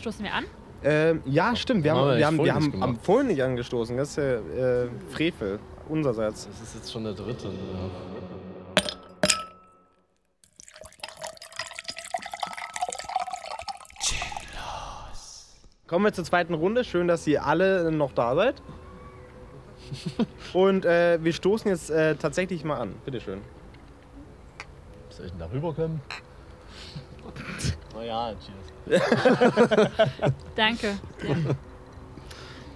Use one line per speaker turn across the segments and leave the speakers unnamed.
Stoßen wir an?
Ähm, ja, stimmt. Wir haben,
Haben wir
haben,
vorhin
wir
nicht
haben am vorhin nicht angestoßen. Das ist ja äh, Frevel unsererseits.
Das ist jetzt schon der dritte. ne?
Kommen wir zur zweiten Runde. Schön, dass ihr alle noch da seid. Und äh, wir stoßen jetzt äh, tatsächlich mal an. Bitteschön.
Soll ich denn da rüberkommen? Oh ja, cheers.
Danke.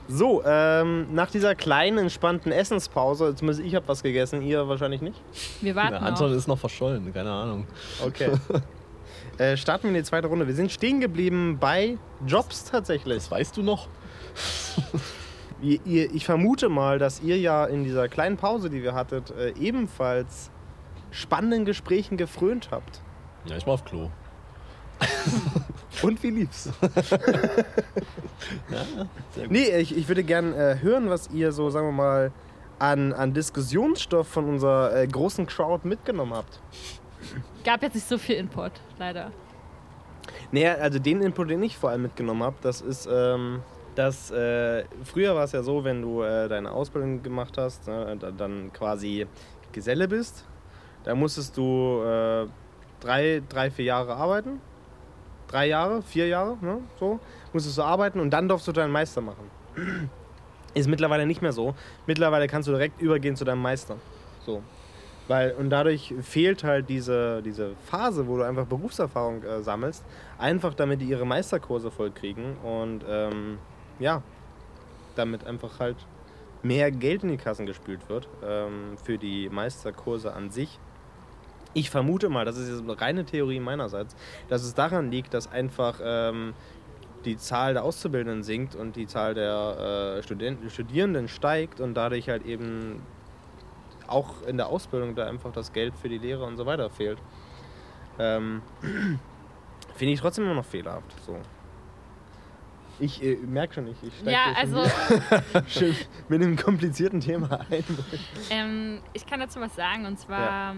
So, ähm, nach dieser kleinen, entspannten Essenspause, zumindest ich habe was gegessen, ihr wahrscheinlich nicht.
Wir warten
Der
noch.
Anton ist noch verschollen, keine Ahnung.
Okay. äh, starten wir in die zweite Runde. Wir sind stehen geblieben bei Jobs tatsächlich.
Das weißt du noch?
Ihr, ihr, ich vermute mal, dass ihr ja in dieser kleinen Pause, die wir hattet, äh, ebenfalls spannenden Gesprächen gefrönt habt.
Ja, ich war auf Klo.
Und wie?
Sehr gut.
Nee, ich, ich würde gern äh, hören, was ihr so, sagen wir mal, an, an Diskussionsstoff von unserer äh, großen Crowd mitgenommen habt.
Gab jetzt nicht so viel Input, leider.
Naja, also den Input, den ich vor allem mitgenommen habe, das ist, ähm, dass äh, früher war es ja so, wenn du äh, deine Ausbildung gemacht hast, ne, da- dann quasi Geselle bist, da musstest du äh, drei, drei, vier Jahre arbeiten. Drei Jahre, vier Jahre, ne, so, musstest du arbeiten und dann durfst du deinen Meister machen. Ist mittlerweile nicht mehr so. Mittlerweile kannst du direkt übergehen zu deinem Meister. So. Weil, und dadurch fehlt halt diese, diese Phase, wo du einfach Berufserfahrung äh, sammelst, einfach damit die ihre Meisterkurse vollkriegen und ähm, ja, damit einfach halt mehr Geld in die Kassen gespült wird ähm, für die Meisterkurse an sich. Ich vermute mal, das ist jetzt eine reine Theorie meinerseits, dass es daran liegt, dass einfach ähm, die Zahl der Auszubildenden sinkt und die Zahl der äh, Studenten, Studierenden steigt und dadurch halt eben auch in der Ausbildung da einfach das Geld für die Lehre und so weiter fehlt. Ähm, Finde ich trotzdem immer noch fehlerhaft. So. Ich äh, merke schon nicht, ich steige
Ja, also
mit einem komplizierten Thema ein.
ähm, ich kann dazu was sagen. Und zwar,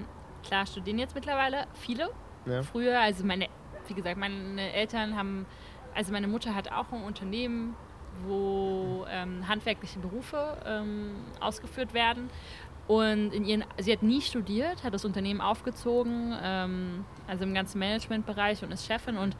klar, studieren jetzt mittlerweile viele.
Ja.
Früher, also meine, wie gesagt, meine Eltern haben, also meine Mutter hat auch ein Unternehmen, wo ähm, handwerkliche Berufe ähm, ausgeführt werden. Und in ihren, sie hat nie studiert, hat das Unternehmen aufgezogen, ähm, also im ganzen Managementbereich und ist Chefin. Und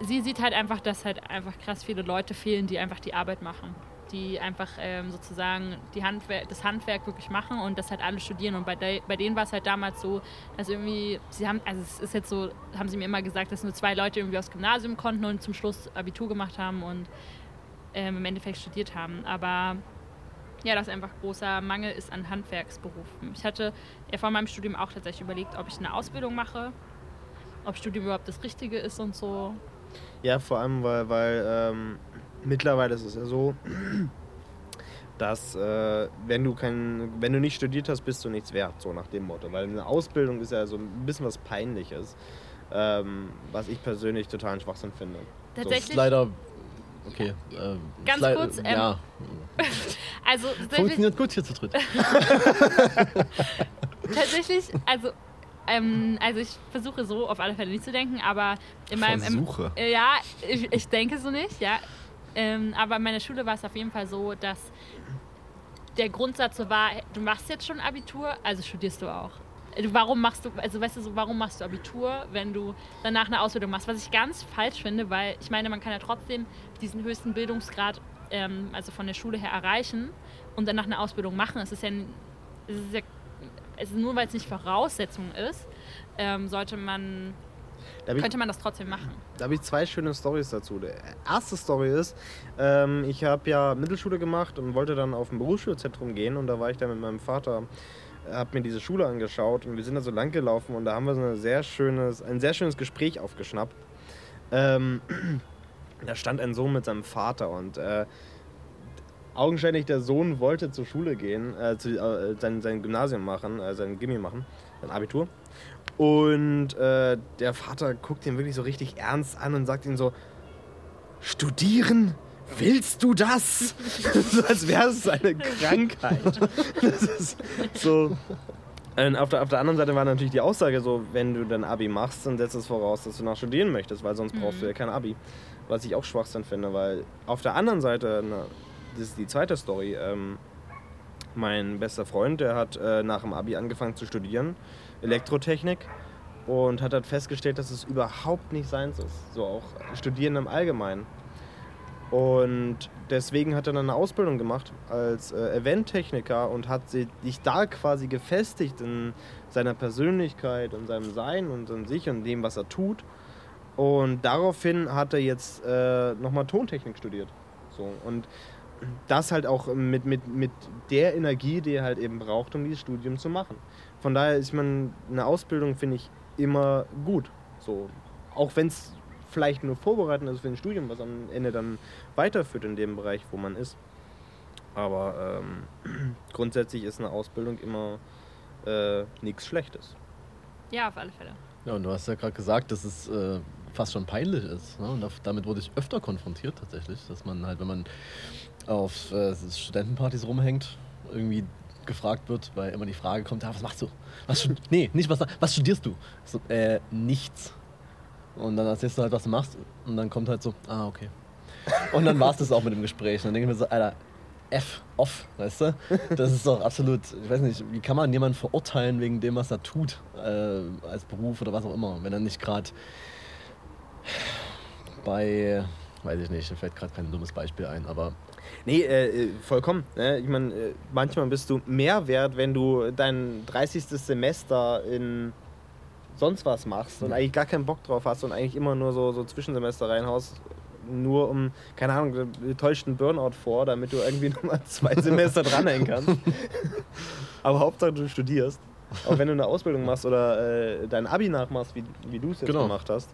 sie sieht halt einfach, dass halt einfach krass viele Leute fehlen, die einfach die Arbeit machen. Die einfach ähm, sozusagen die Handwer das Handwerk wirklich machen und das halt alle studieren. Und bei, de bei denen war es halt damals so, dass irgendwie, sie haben, also es ist jetzt so, haben sie mir immer gesagt, dass nur zwei Leute irgendwie aufs Gymnasium konnten und zum Schluss Abitur gemacht haben und ähm, im Endeffekt studiert haben. Aber ja, dass einfach großer Mangel ist an Handwerksberufen. Ich hatte ja vor meinem Studium auch tatsächlich überlegt, ob ich eine Ausbildung mache, ob Studium überhaupt das Richtige ist und so.
Ja, vor allem, weil, weil ähm, mittlerweile ist es ja so, dass äh, wenn du kein, wenn du nicht studiert hast, bist du nichts wert, so nach dem Motto. Weil eine Ausbildung ist ja so ein bisschen was Peinliches, ähm, was ich persönlich totalen Schwachsinn finde.
Das ist
Tatsächlich,
leider. Okay. ähm,
Ganz
ist lei-
kurz, ähm,
ja.
also tatsächlich,
Funktioniert gut hier zu dritt.
tatsächlich also, ähm, also ich versuche so auf alle Fälle nicht zu denken, aber in meinem... Im,
Versuche.
Äh, Ja, ich, ich denke so nicht, ja. Ähm, aber in meiner Schule war es auf jeden Fall so, dass der Grundsatz so war, du machst jetzt schon Abitur, also studierst du auch. Äh, Warum machst du, also weißt du so, warum machst du Abitur, wenn du danach eine Ausbildung machst? Was ich ganz falsch finde, weil ich meine, man kann ja trotzdem diesen höchsten Bildungsgrad, ähm, also von der Schule her erreichen und danach eine Ausbildung machen. Es ist ja, es ist ja es ist nur weil es nicht Voraussetzung ist, ähm, sollte man,
Da habe ich,
könnte man das trotzdem machen.
da hab ich zwei schöne Stories dazu. Die erste Story ist, ähm, ich habe ja Mittelschule gemacht und wollte dann auf ein Berufsschulzentrum gehen und da war ich dann mit meinem Vater habe mir diese Schule angeschaut und wir sind da so lang gelaufen und da haben wir so eine sehr schönes, ein sehr schönes Gespräch aufgeschnappt. Ähm, da stand ein Sohn mit seinem Vater und äh, augenscheinlich der Sohn wollte zur Schule gehen, äh, zu, äh, sein, sein Gymnasium machen, äh, sein Gimmi machen, sein Abitur. Und äh, der Vater guckt ihn wirklich so richtig ernst an und sagt ihm so, studieren? Willst du das? so als wäre es eine Krankheit. Das ist so. Auf der, auf der anderen Seite war natürlich die Aussage so, wenn du dein Abi machst, dann setzt es voraus, dass du nach studieren möchtest, weil sonst brauchst du ja kein Abi. Was ich auch Schwachsinn finde, weil auf der anderen Seite, na, das ist die zweite Story, ähm, mein bester Freund, der hat äh, nach dem Abi angefangen zu studieren, Elektrotechnik, und hat halt festgestellt, dass es überhaupt nicht seins ist. So auch Studieren im Allgemeinen. Und deswegen hat er dann eine Ausbildung gemacht als äh, Eventtechniker und hat sich da quasi gefestigt in seiner Persönlichkeit und seinem Sein und in sich und dem, was er tut. Und daraufhin hat er jetzt äh, nochmal Tontechnik studiert. So. Und das halt auch mit, mit, mit der Energie, die er halt eben braucht, um dieses Studium zu machen. Von daher ist man eine Ausbildung, finde ich, immer gut. So. Auch wenn es vielleicht nur vorbereitend ist für ein Studium, was am Ende dann weiterführt in dem Bereich, wo man ist. Aber ähm, grundsätzlich ist eine Ausbildung immer äh, nichts Schlechtes.
Ja, auf alle Fälle.
Ja, und du hast ja gerade gesagt, dass es äh, fast schon peinlich ist. Ne? Und damit wurde ich öfter konfrontiert tatsächlich, dass man halt, wenn man auf äh, Studentenpartys rumhängt, irgendwie gefragt wird, weil immer die Frage kommt, ah, was machst du? Was nee, nicht was, was studierst du? So, äh, nichts. Und dann erzählst du halt, was du machst und dann kommt halt so, ah, okay. Und dann war es das auch mit dem Gespräch. Und dann denke ich mir so, Alter, F, off, weißt du? Das ist doch absolut, ich weiß nicht, wie kann man jemanden verurteilen wegen dem, was er tut, äh, als Beruf oder was auch immer, wenn er nicht gerade bei, weiß ich nicht, mir fällt gerade kein dummes Beispiel ein, aber
Nee, äh, äh, vollkommen. Ne? Ich meine, äh, manchmal bist du mehr wert, wenn du dein 30. Semester in sonst was machst und eigentlich gar keinen Bock drauf hast und eigentlich immer nur so, so Zwischensemester reinhaust, nur um, keine Ahnung, täuscht einen Burnout vor, damit du irgendwie nochmal zwei Semester dranhängen kannst. Aber Hauptsache du studierst. Auch wenn du eine Ausbildung machst oder äh, dein Abi nachmachst, wie, wie du es jetzt
Genau.
gemacht hast.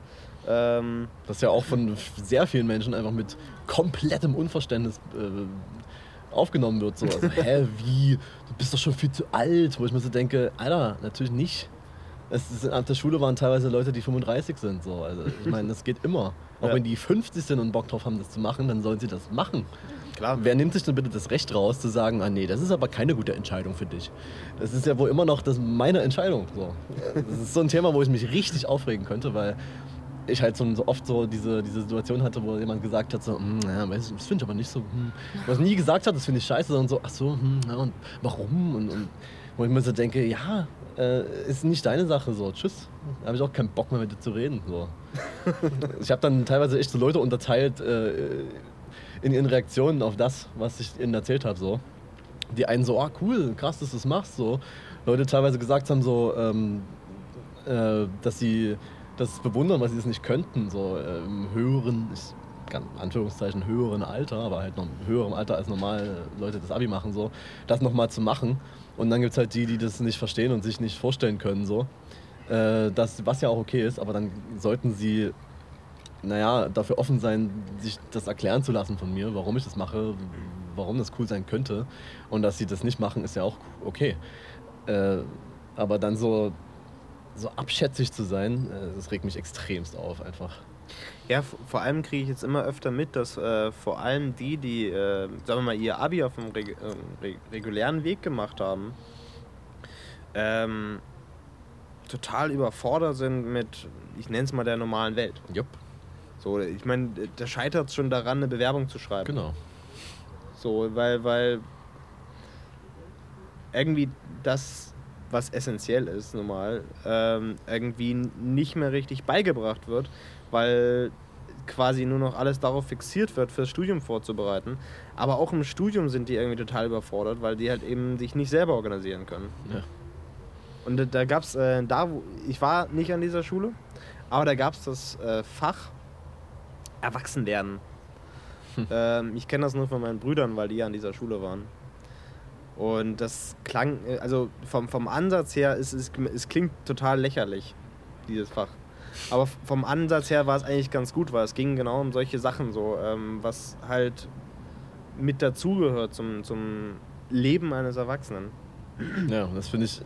Ähm,
das ja auch von sehr vielen Menschen einfach mit komplettem Unverständnis äh, aufgenommen wird. So. Also, hä, wie? Du bist doch schon viel zu alt. Wo ich mir so denke, Alter, natürlich nicht. Es ist, an der Schule waren teilweise Leute, die 35 sind. So. Also, ich meine, das geht immer. Auch
Ja.
wenn die 50 sind und Bock drauf haben, das zu machen, dann sollen sie das machen.
Klar.
Wer nimmt sich denn bitte das Recht raus, zu sagen, ah nee, das ist aber keine gute Entscheidung für dich? Das ist ja wohl immer noch das meine Entscheidung. So. Das ist so ein Thema, wo ich mich richtig aufregen könnte, weil ich halt so, oft so diese, diese Situation hatte, wo jemand gesagt hat, so, "Hm, ja, das finde ich aber nicht so, hm. was nie gesagt hat, das finde ich scheiße, sondern so, ach so, hm, ja, und warum? Und, und wo ich mir so denke, ja, äh, ist nicht deine Sache, so, tschüss. Da habe ich auch keinen Bock mehr mit dir zu reden. So. ich habe dann teilweise echt so Leute unterteilt äh, in ihren Reaktionen auf das, was ich ihnen erzählt habe. So. Die einen so, ah cool, krass, dass du das machst. So. Leute teilweise gesagt haben, so, ähm, äh, dass sie das bewundern, was sie das nicht könnten, so äh, im höheren, ich kann Anführungszeichen höheren Alter, aber halt noch im höheren Alter als normal Leute das Abi machen, so, das nochmal zu machen. Und dann gibt es halt die, die das nicht verstehen und sich nicht vorstellen können, so. Äh, das, was ja auch okay ist, aber dann sollten sie, naja, dafür offen sein, sich das erklären zu lassen von mir, warum ich das mache, warum das cool sein könnte. Und dass sie das nicht machen, ist ja auch okay. Äh, aber dann so, so abschätzig zu sein, äh, das regt mich extremst auf einfach.
Ja, vor allem kriege ich jetzt immer öfter mit, dass äh, vor allem die, die, äh, sagen wir mal, ihr Abi auf dem reg reg regulären Weg gemacht haben, ähm, total überfordert sind mit, ich nenne es mal, der normalen Welt.
Jupp,
So, ich meine, da scheitert es schon daran, eine Bewerbung zu schreiben.
genau.
So, weil, weil irgendwie das, was essentiell ist, normal, ähm, irgendwie nicht mehr richtig beigebracht wird, weil quasi nur noch alles darauf fixiert wird, fürs Studium vorzubereiten. Aber auch im Studium sind die irgendwie total überfordert, weil die halt eben sich nicht selber organisieren können.
Ja.
Und da, da gab es, äh, da, wo ich war nicht an dieser Schule, aber da gab es das äh, Fach Erwachsenwerden. ähm, ich kenne das nur von meinen Brüdern, weil die ja an dieser Schule waren. Und das klang, also vom, vom Ansatz her, es, es, es klingt total lächerlich, dieses Fach. Aber vom Ansatz her war es eigentlich ganz gut, weil es ging genau um solche Sachen so, ähm, was halt mit dazugehört zum, zum Leben eines Erwachsenen.
Ja, das finde ich.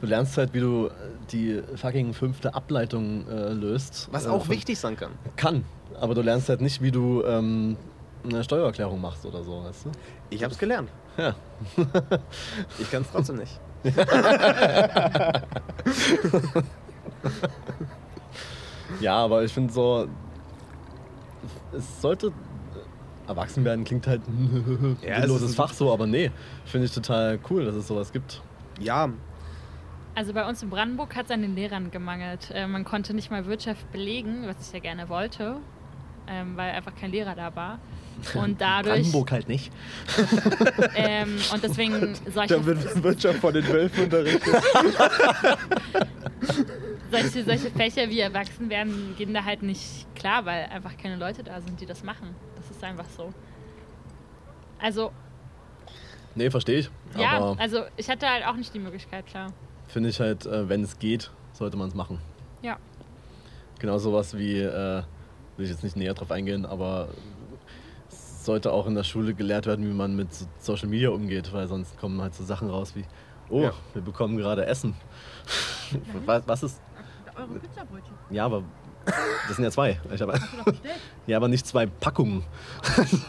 Du lernst halt, wie du äh, die fucking fünfte Ableitung äh, löst.
Was
äh,
auch wichtig sein kann.
Kann, aber du lernst halt nicht, wie du ähm, eine Steuererklärung machst oder so, weißt du?
Ich hab's gelernt.
Ja.
Ich kann's trotzdem nicht.
Ja, aber ich finde so, es sollte erwachsen werden, klingt halt ein
Ja, es
sinnloses Fach so, aber nee, finde ich total cool, dass es sowas gibt.
Ja,
Also bei uns in Brandenburg hat es an den Lehrern gemangelt. Äh, man konnte nicht mal Wirtschaft belegen, was ich ja gerne wollte, ähm, weil einfach kein Lehrer da war. Und dadurch.
Brandenburg halt nicht.
Ähm, und deswegen solche,
da wird Wirtschaft von den Wölfen unterrichtet.
solche, solche Fächer wie erwachsen werden gehen da halt nicht klar, weil einfach keine Leute da sind, die das machen. Das ist einfach so. Also,
Nee, verstehe ich.
ja,
Aber
also ich hatte halt auch nicht die Möglichkeit, klar.
Finde ich halt, äh, wenn es geht, sollte man es machen.
Ja.
Genau sowas wie, äh, will ich jetzt nicht näher drauf eingehen, aber es sollte auch in der Schule gelehrt werden, wie man mit so- Social Media umgeht, weil sonst kommen halt so Sachen raus wie, oh,
Ja.
wir bekommen gerade Essen. was, was ist,
Eure Pizzabrötchen.
ja, aber das sind ja zwei. Ich hab, ja, aber nicht zwei Packungen.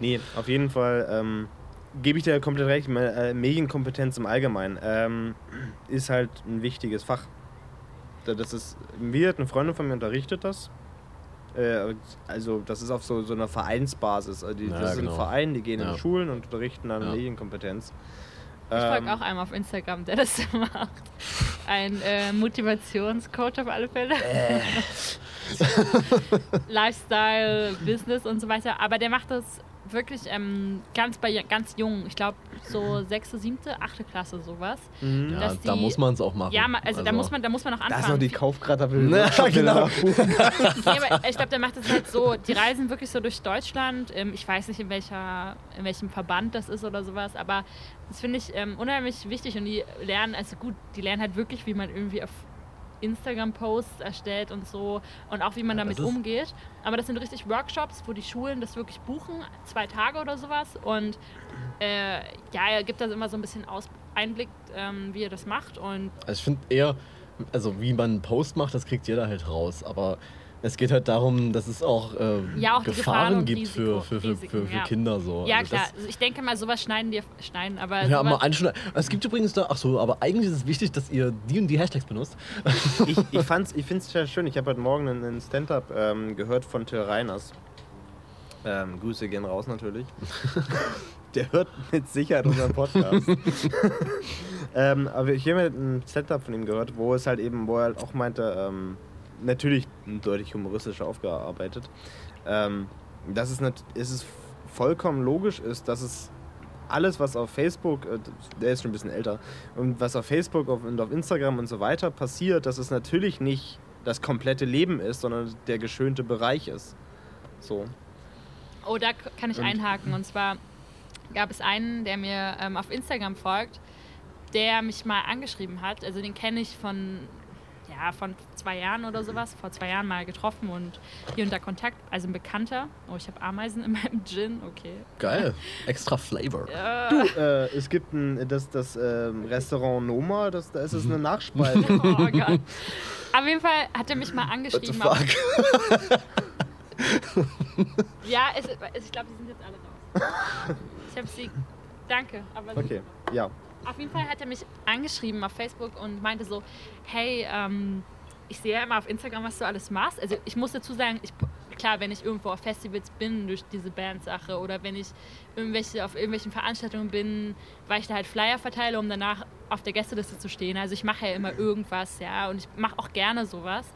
Nee, auf jeden Fall ähm, gebe ich dir komplett recht. Äh, Medienkompetenz im Allgemeinen ähm, ist halt ein wichtiges Fach. Da- Das ist, mir hat eine Freundin von mir unterrichtet das. Äh, also das ist auf so, so einer Vereinsbasis. Also die,
Ja,
das ist
genau.
ein Verein, die gehen
Ja.
in Schulen und unterrichten dann
Ja.
Medienkompetenz.
Ich folge
Ähm,
auch einem auf Instagram, der das macht. Ein äh, Motivationscoach auf alle Fälle.
Äh.
Lifestyle, Business und so weiter. Aber der macht das wirklich ähm, ganz bei ganz jung. Ich glaube so sechste, siebte, achte Klasse sowas.
Mhm.
Ja,
Dass
da
die-
muss man es auch machen.
Ja, ma- also, da muss man, da muss man noch anfangen.
ist noch die Kaufgrad für den
Ja,
Workshop, den er
genau.
Nee, ich glaube, der macht das halt so, die reisen wirklich so durch Deutschland. Ähm, ich weiß nicht, in, welcher, in welchem Verband das ist oder sowas, aber das finde ich ähm, unheimlich wichtig und die lernen, also gut, die lernen halt wirklich, wie man irgendwie auf Instagram-Posts erstellt und so und auch wie man
Ja,
damit umgeht. Aber das sind richtig Workshops, wo die Schulen das wirklich buchen, zwei Tage oder sowas und äh, ja, er gibt da immer so ein bisschen Aus Einblick, ähm, wie er das macht und
Also ich finde eher, also wie man einen Post macht, das kriegt jeder halt raus. Aber es geht halt darum, dass es auch, äh,
Ja, auch die Gefahren
Gefahren gibt
Risiko-
für, für, für,
Risiken,
für, für
ja.
Kinder. So.
ja
Also
klar,
das-
also ich denke mal, sowas schneiden wir, schneiden, aber
Ja, mal anschneiden. Es gibt übrigens da, ach so, aber eigentlich ist es wichtig, dass ihr die und die Hashtags benutzt.
ich, ich, fand's, ich finde es sehr schön. Ich habe heute Morgen einen, einen Stand-up ähm, gehört von Till Reiners. Ähm, Grüße gehen raus natürlich. Der hört mit Sicherheit unseren Podcast. ähm, aber ich habe einen Stand-up von ihm gehört, wo es halt eben, wo er halt auch meinte, ähm, natürlich deutlich humoristischer aufgearbeitet, ähm, dass es, nat es ist vollkommen logisch ist, dass es alles, was auf Facebook, äh, der ist schon ein bisschen älter, und was auf Facebook und auf Instagram und so weiter passiert, dass es natürlich nicht das komplette Leben ist, sondern der geschönte Bereich ist. So.
Oh, da kann ich
Und-
einhaken. Und zwar gab es einen, der mir ähm, auf Instagram folgt, der mich mal angeschrieben hat. Also den kenne ich von, ja, von zwei Jahren oder sowas. Vor zwei Jahren mal getroffen und hier unter Kontakt. Also ein Bekannter. Oh, ich habe Ameisen in meinem Gin. Okay.
Geil. Extra Flavor.
Äh,
Du, äh, es gibt ein, das, das ähm, Restaurant Noma, das, da ist es eine Nachspeise.
oh Gott. Auf jeden Fall hat er mich mal
What the
angeschrieben.
fuck?
Ja, es, ich glaube, die sind jetzt alle raus. Ich habe sie. Danke. Aber
Okay, ja.
Auf jeden Fall hat er mich angeschrieben auf Facebook und meinte so, hey, ähm, ich sehe ja immer auf Instagram, was du alles machst. Also ich muss dazu sagen, ich, klar, wenn ich irgendwo auf Festivals bin durch diese Bandsache oder wenn ich irgendwelche, auf irgendwelchen Veranstaltungen bin, weil ich da halt Flyer verteile, um danach auf der Gästeliste zu stehen. Also ich mache ja immer irgendwas, ja, und ich mache auch gerne sowas.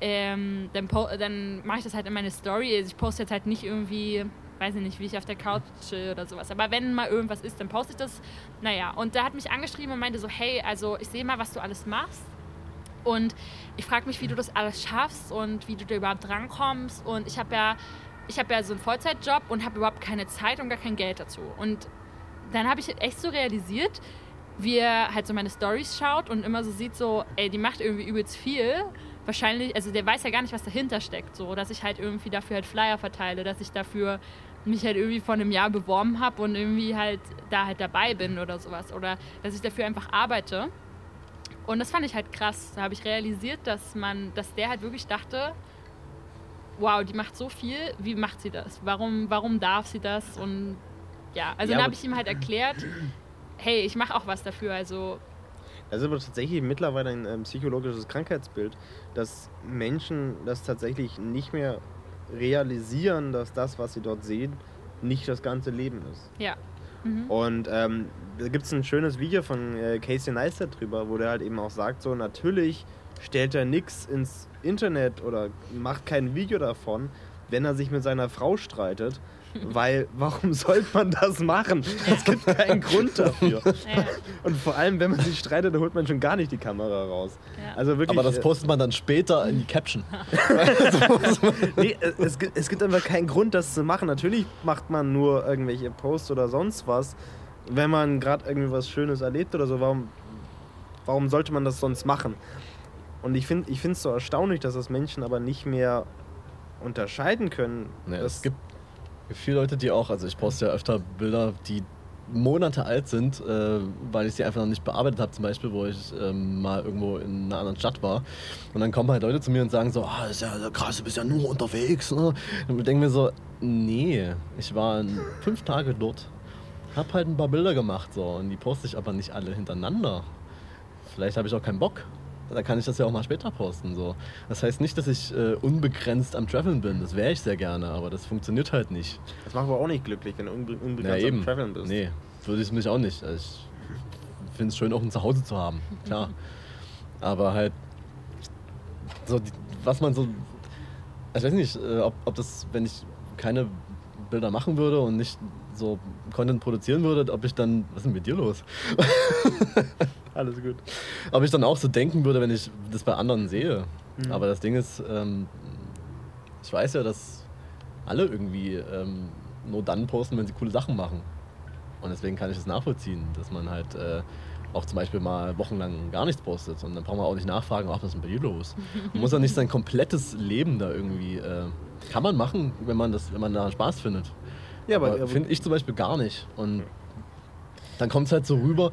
Ähm, dann dann mache ich das halt in meine Story. Also ich poste jetzt halt nicht irgendwie, weiß ich nicht, wie ich auf der Couch oder sowas. Aber wenn mal irgendwas ist, dann poste ich das. Naja, und der hat mich angeschrieben und meinte so, hey, also ich sehe mal, was du alles machst. Und ich frage mich, wie du das alles schaffst und wie du da überhaupt drankommst. Und ich habe ja, ich ja so einen Vollzeitjob und habe überhaupt keine Zeit und gar kein Geld dazu. Und dann habe ich echt so realisiert, wie er halt so meine Stories schaut und immer so sieht, so, ey, die macht irgendwie übelst viel. Wahrscheinlich, also der weiß ja gar nicht, was dahinter steckt, so, dass ich halt irgendwie dafür halt Flyer verteile, dass ich dafür mich halt irgendwie vor einem Jahr beworben habe und irgendwie halt da halt dabei bin oder sowas. Oder dass ich dafür einfach arbeite. Und das fand ich halt krass. Da habe ich realisiert, dass man, dass der halt wirklich dachte, wow, die macht so viel, wie macht sie das? Warum, warum darf sie das? Und ja, also
Ja,
dann habe ich ihm halt erklärt, hey, ich mache auch was dafür, also
Das ist aber tatsächlich mittlerweile ein ähm, psychologisches Krankheitsbild, dass Menschen das tatsächlich nicht mehr realisieren, dass das, was sie dort sehen, nicht das ganze Leben ist.
ja. Mhm.
Und ähm, da gibt es ein schönes Video von äh, Casey Neistat drüber, wo der halt eben auch sagt, so natürlich stellt er nichts ins Internet oder macht kein Video davon, wenn er sich mit seiner Frau streitet, weil warum sollte man das machen? Es gibt keinen Grund dafür.
Ja,
Und vor allem, wenn man sich streitet, dann holt man schon gar nicht die Kamera raus.
ja.
Also wirklich.
Aber das
äh,
postet man dann später in die Caption.
nee, es- es, gibt, es gibt einfach keinen Grund, das zu machen. Natürlich macht man nur irgendwelche Posts oder sonst was, wenn man gerade irgendwie was Schönes erlebt oder so. Warum, warum sollte man das sonst machen? Und ich finde es so erstaunlich, dass das Menschen aber nicht mehr unterscheiden können.
Nee, es gibt viele Leute, die auch, also ich poste ja öfter Bilder, die Monate alt sind, äh, weil ich sie einfach noch nicht bearbeitet habe, zum Beispiel, wo ich ähm, mal irgendwo in einer anderen Stadt war. Und dann kommen halt Leute zu mir und sagen so, ah, ist ja krass, du bist ja nur unterwegs. Ne? Und denke mir so, nee, ich war fünf Tage dort, hab halt ein paar Bilder gemacht so und die poste ich aber nicht alle hintereinander. Vielleicht habe ich auch keinen Bock. Da kann ich das ja auch mal später posten. So. Das heißt nicht, dass ich äh, unbegrenzt am Traveln bin. Das wäre ich sehr gerne, aber das funktioniert halt nicht.
Das macht aber auch nicht glücklich, wenn du unbe
Ja,
unbegrenzt
eben.
am Traveln bist.
Nee, würde ich mich auch nicht. Also ich finde es schön, auch ein Zuhause zu haben. Klar. Aber halt, so, was man so. Ich weiß nicht, äh, ob, ob das, wenn ich keine Bilder machen würde und nicht so Content produzieren würde, ob ich dann. Was ist denn mit dir los?
Alles gut.
Ob ich dann auch so denken würde, wenn ich das bei anderen sehe.
Mhm.
Aber das Ding ist, ähm, ich weiß ja, dass alle irgendwie ähm, nur dann posten, wenn sie coole Sachen machen. Und deswegen kann ich das nachvollziehen, dass man halt äh, auch zum Beispiel mal wochenlang gar nichts postet. Und dann braucht man auch nicht nachfragen, ach, was ist denn bei dir los? Man muss ja nicht sein komplettes Leben da irgendwie. Äh, kann man machen, wenn man, das, wenn man da Spaß findet.
Ja, Aber
aber finde ich zum Beispiel gar nicht. Und dann kommt es halt so rüber,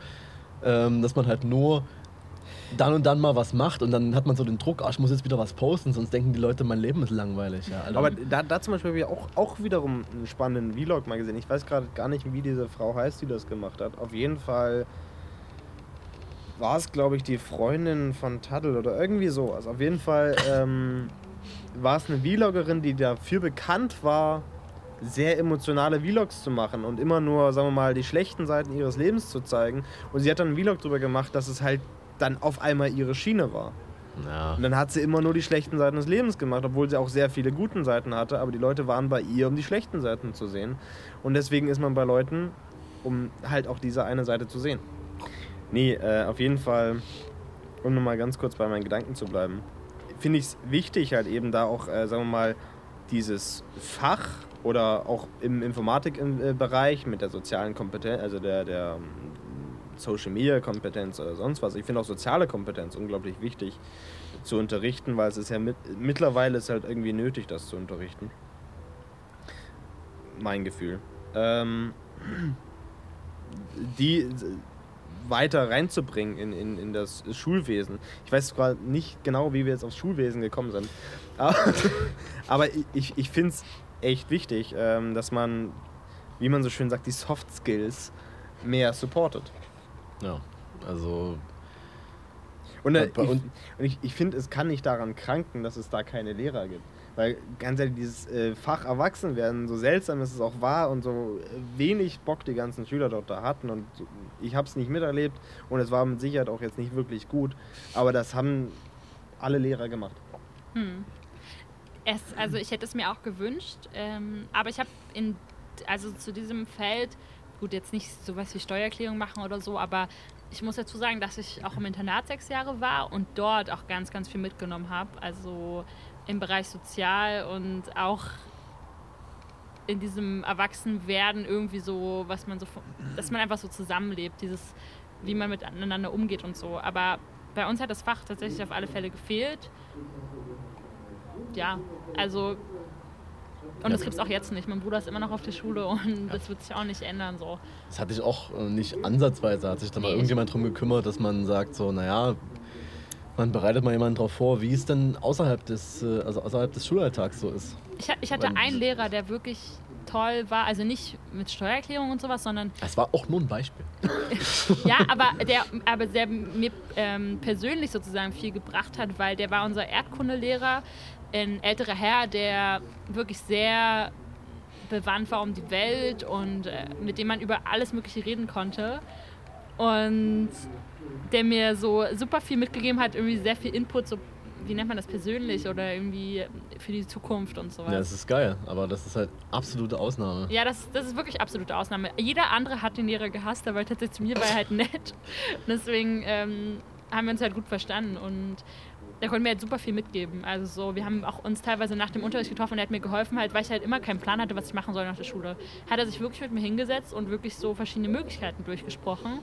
ähm, dass man halt nur dann und dann mal was macht und dann hat man so den Druck, ah, ich muss jetzt wieder was posten, sonst denken die Leute, mein Leben ist langweilig. Ja, Alter.
Aber da, da zum Beispiel habe ich auch, auch wiederum einen spannenden Vlog mal gesehen. Ich weiß gerade gar nicht, wie diese Frau heißt, die das gemacht hat. Auf jeden Fall war es, glaube ich, die Freundin von Taddel oder irgendwie so. Also auf jeden Fall ähm, war es eine Vloggerin, die dafür bekannt war, sehr emotionale Vlogs zu machen und immer nur, sagen wir mal, die schlechten Seiten ihres Lebens zu zeigen. Und sie hat dann einen Vlog darüber gemacht, dass es halt dann auf einmal ihre Schiene war.
ja.
Und dann hat sie immer nur die schlechten Seiten des Lebens gemacht, obwohl sie auch sehr viele guten Seiten hatte, aber die Leute waren bei ihr, um die schlechten Seiten zu sehen. Und deswegen ist man bei Leuten, um halt auch diese eine Seite zu sehen. Nee, äh, auf jeden Fall, um nochmal ganz kurz bei meinen Gedanken zu bleiben, finde ich es wichtig, halt eben da auch, äh, sagen wir mal, dieses Fach oder auch im Informatikbereich mit der sozialen Kompetenz, also der, der ähm, Social Media Kompetenz oder sonst was. Ich finde auch soziale Kompetenz unglaublich wichtig zu unterrichten, weil es ist ja mit, mittlerweile ist halt irgendwie nötig, das zu unterrichten. Mein Gefühl. Ähm, die weiter reinzubringen in, in, in das Schulwesen. Ich weiß zwar nicht genau, wie wir jetzt aufs Schulwesen gekommen sind, aber, aber ich, ich finde es echt wichtig, ähm, dass man, wie man so schön sagt, die Soft Skills mehr supportet.
ja. Also,
Und, äh, ich, und ich, ich finde, es kann nicht daran kranken, dass es da keine Lehrer gibt. Weil ganz ehrlich, dieses äh, Fach Erwachsenwerden, so seltsam es auch war und so wenig Bock die ganzen Schüler dort da hatten und ich habe es nicht miterlebt und es war mit Sicherheit auch jetzt nicht wirklich gut, aber das haben alle Lehrer gemacht.
Hm. Es, also ich hätte es mir auch gewünscht, ähm, aber ich habe in also zu diesem Feld gut jetzt nicht sowas wie Steuererklärung machen oder so, aber ich muss dazu sagen, dass ich auch im Internat sechs Jahre war und dort auch ganz ganz viel mitgenommen habe, also im Bereich Sozial und auch in diesem Erwachsenwerden irgendwie so, was man so, dass man einfach so zusammenlebt, dieses, wie man miteinander umgeht und so. Aber bei uns hat das Fach tatsächlich auf alle Fälle gefehlt. Ja, also und das gibt es auch jetzt nicht. Mein Bruder ist immer noch auf der Schule und das wird sich auch nicht ändern. So.
das hatte ich auch äh, nicht ansatzweise. Hat sich da mal
Nee.
irgendjemand drum gekümmert, dass man sagt, so, naja, Man bereitet mal jemanden darauf vor, wie es denn außerhalb des, äh, also außerhalb des Schulalltags so ist.
Ich, ich hatte
Weil-
einen Lehrer, der wirklich toll war, also nicht mit Steuererklärung und sowas, sondern
Es war auch nur ein Beispiel.
ja, aber der, aber der mir ähm, persönlich sozusagen viel gebracht hat, weil der war unser Erdkundelehrer, ein älterer Herr, der wirklich sehr bewandt war um die Welt und äh, mit dem man über alles Mögliche reden konnte. Und der mir so super viel mitgegeben hat, irgendwie sehr viel Input, so wie nennt man das persönlich oder irgendwie für die Zukunft und sowas.
Ja, das ist geil, aber das ist halt absolute Ausnahme.
Ja, das, das ist wirklich absolute Ausnahme. Jeder andere hat den Lehrer gehasst, aber tatsächlich zu mir war er halt nett. Und deswegen ähm, haben wir uns halt gut verstanden und der konnte mir halt super viel mitgeben. Also so, wir haben auch uns teilweise nach dem Unterricht getroffen und er hat mir geholfen, halt, weil ich halt immer keinen Plan hatte, was ich machen soll nach der Schule. Hat er sich wirklich mit mir hingesetzt und wirklich so verschiedene Möglichkeiten durchgesprochen,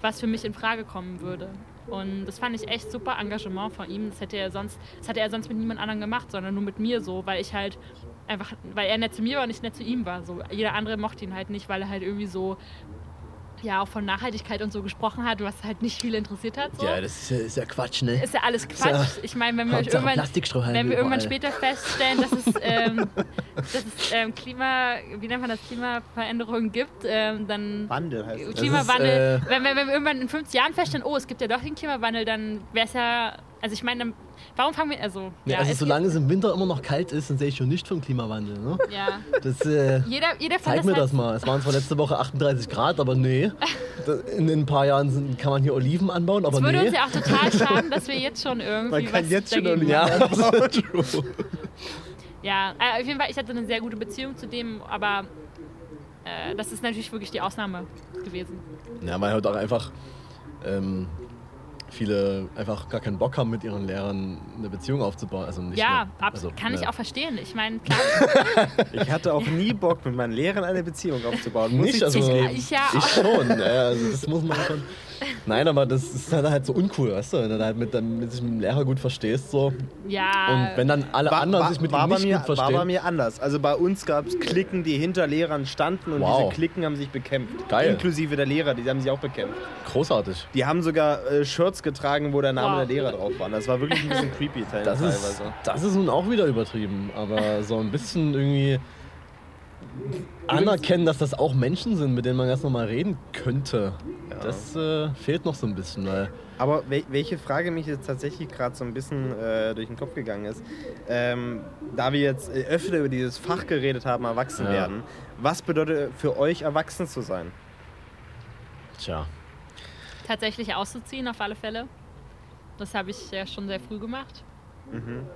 was für mich in Frage kommen würde. Und das fand ich echt super Engagement von ihm. Das hätte er sonst, das hätte er sonst mit niemand anderem gemacht, sondern nur mit mir so, weil ich halt einfach, weil er nett zu mir war und ich nett zu ihm war. So, jeder andere mochte ihn halt nicht, weil er halt irgendwie so ja auch von Nachhaltigkeit und so gesprochen hat, was halt nicht viel interessiert hat. So.
Ja, das ist ja, ist ja Quatsch, ne?
ist ja alles
Ist ja-
Quatsch. Ich meine, wenn wir
Hauptsache
irgendwann, wenn wir irgendwann später feststellen, dass es, ähm, dass es ähm, Klima, wie nennt man das, Klimaveränderungen gibt, ähm, dann
Wandel heißt es.
Klimawandel,
ist, äh,
wenn, wir, wenn wir irgendwann in 50 Jahren feststellen, oh, es gibt ja doch den Klimawandel, dann wäre es ja, also ich meine, dann- warum fangen wir, also,
Ja,
ja,
also
es
solange es im Winter immer noch kalt ist, dann sehe ich schon nicht vom Klimawandel. Ne?
ja,
Das, äh,
jeder, jeder
zeig mir
halt,
das mal. Es waren zwar letzte Woche 38 Grad, aber nee. In, in ein paar Jahren sind, kann man hier Oliven anbauen, aber
Es würde
nee.
uns ja auch total schaden, dass wir jetzt schon irgendwie
Man kann
was
jetzt schon
dagegen
Oliven
machen.
ja, true.
Ja, äh, auf jeden Fall, ich hatte eine sehr gute Beziehung zu dem, aber äh, das ist natürlich wirklich die Ausnahme gewesen.
Ja, weil halt auch einfach ähm, viele einfach gar keinen Bock haben, mit ihren Lehrern eine Beziehung aufzubauen. Also nicht
ja,
mehr,
abs-
also,
kann ich
ja.
auch verstehen. Ich meine, klar,
Ich hatte auch nie Bock, mit meinen Lehrern eine Beziehung aufzubauen. Muss
Nicht,
ich
also
ich ja
ich schon. Ja, also das muss man schon. Nein, aber das ist halt, halt so uncool, weißt du? Wenn du halt mit, deinem- mit dem Lehrer gut verstehst so.
Ja,
Und wenn dann alle anderen sich mit
war
ihm nicht
mir,
gut
War
verstehen.
bei mir anders. Also bei uns gab es Klicken, die hinter Lehrern standen und
Wow.
diese Klicken haben sich bekämpft.
Geil.
Inklusive der Lehrer, die haben sich auch bekämpft.
Großartig.
Die haben sogar äh, Shirts getragen, wo der Name
Wow.
der Lehrer drauf war. Das war wirklich ein bisschen creepy
Das
teilweise.
ist, das ist nun auch wieder übertrieben. Aber so ein bisschen irgendwie anerkennen, dass das auch Menschen sind, mit denen man ganz normal reden könnte. Das äh, fehlt noch so ein bisschen, weil
Aber wel welche Frage mich jetzt tatsächlich gerade so ein bisschen äh, durch den Kopf gegangen ist, ähm, da wir jetzt äh, öfter über dieses Fach geredet haben, erwachsen
Ja.
werden, was bedeutet für euch erwachsen zu sein?
tja,
tatsächlich auszuziehen auf alle Fälle. Das habe ich ja schon sehr früh gemacht.
Mhm.